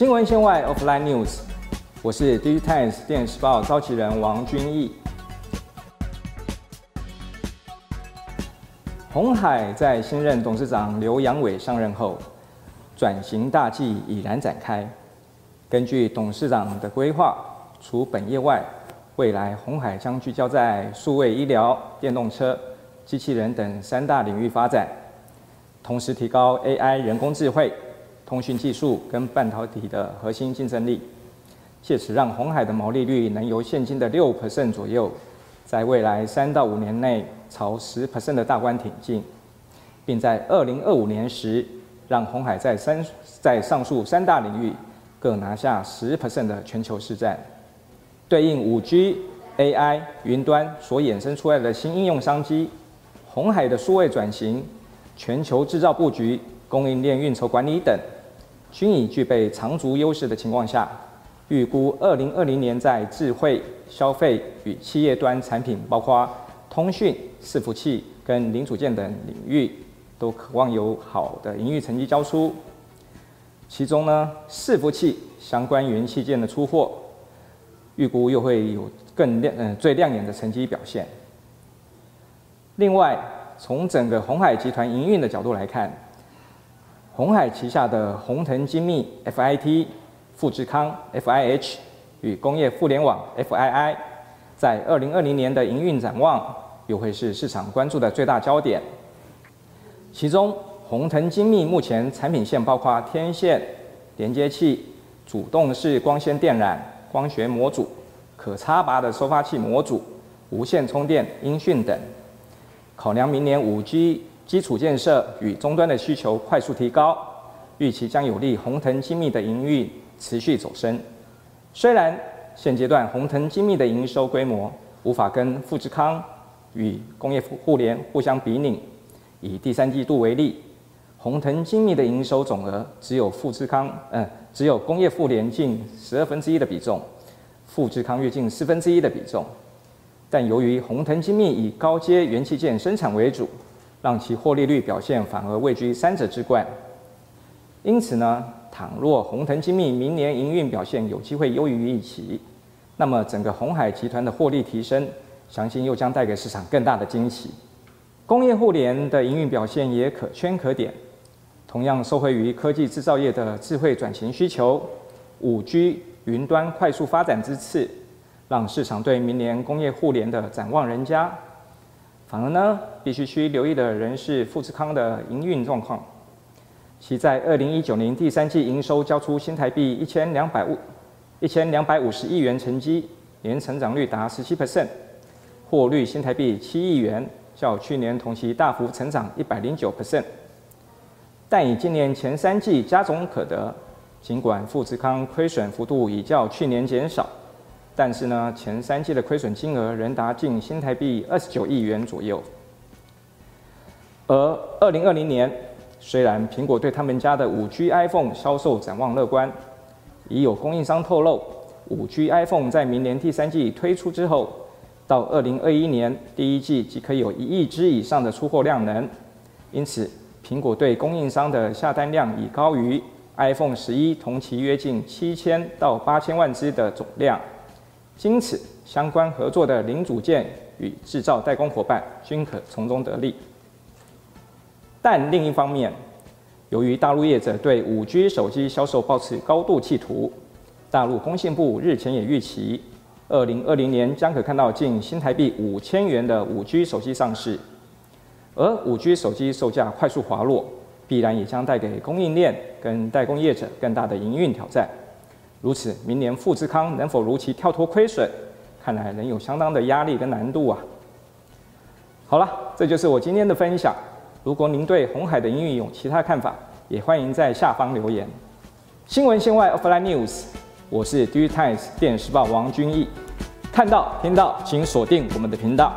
新闻线外 （Offline News），我是 D Times 电视报召集人王君毅。红海在新任董事长刘扬伟上任后，转型大计已然展开。根据董事长的规划，除本业外，未来红海将聚焦在数位医疗、电动车、机器人等三大领域发展，同时提高 AI 人工智慧、通讯技术跟半导体的核心竞争力，借此让红海的毛利率能由现今的六 percent 左右，在未来三到五年内朝十 percent 的大关挺进，并在二零二五年时，让红海在三在上述三大领域各拿下十 percent 的全球市占。对应五 G、AI、云端所衍生出来的新应用商机，红海的数位转型、全球制造布局、供应链运筹管理等，均已具备长足优势的情况下，预估二零二零年在智慧、消费与企业端产品，包括通讯、伺服器跟零组件等领域，都渴望有好的营运成绩交出。其中呢，伺服器相关元器件的出货。预估又会有更亮嗯最亮眼的成绩表现。另外，从整个红海集团营运的角度来看，红海旗下的宏腾精密 （FIT）、富士康 （FIH） 与工业互联网 （FII） 在二零二零年的营运展望，又会是市场关注的最大焦点。其中，宏腾精密目前产品线包括天线、连接器、主动式光纤电缆。光学模组、可插拔的收发器模组、无线充电、音讯等。考量明年五 G 基础建设与终端的需求快速提高，预期将有利宏腾精密的营运持续走升。虽然现阶段宏腾精密的营收规模无法跟富士康与工业互联互相比拟，以第三季度为例，宏腾精密的营收总额只有富士康，嗯。只有工业互联近十二分之一的比重，富士康约近四分之一的比重，但由于宏腾精密以高阶元器件生产为主，让其获利率表现反而位居三者之冠。因此呢，倘若宏腾精密明年营运表现有机会优于预期，那么整个红海集团的获利提升，相信又将带给市场更大的惊喜。工业互联的营运表现也可圈可点。同样受惠于科技制造业的智慧转型需求，五 G 云端快速发展之次，让市场对明年工业互联的展望人佳。反而呢，必须需留意的仍是富士康的营运状况。其在二零一九年第三季营收交出新台币一千两百五一千两百五十亿元成绩，年成长率达十七 percent，获率新台币七亿元，较去年同期大幅成长一百零九 percent。但以今年前三季加总可得，尽管富士康亏损幅度已较去年减少，但是呢，前三季的亏损金额仍达近新台币二十九亿元左右。而二零二零年，虽然苹果对他们家的五 G iPhone 销售展望乐观，已有供应商透露，五 G iPhone 在明年第三季推出之后，到二零二一年第一季即可有一亿只以上的出货量能，因此。苹果对供应商的下单量已高于 iPhone 十一同期约近七千到八千万只的总量，因此相关合作的零组件与制造代工伙伴均可从中得利。但另一方面，由于大陆业者对五 G 手机销售抱持高度企图，大陆工信部日前也预期，二零二零年将可看到近新台币五千元的五 G 手机上市。而五 G 手机售价快速滑落，必然也将带给供应链跟代工业者更大的营运挑战。如此，明年富士康能否如期跳脱亏损，看来仍有相当的压力跟难度啊。好了，这就是我今天的分享。如果您对红海的营运有其他看法，也欢迎在下方留言。新闻线外 Offline News，我是 D Times 电视报王君毅。看到听到，请锁定我们的频道。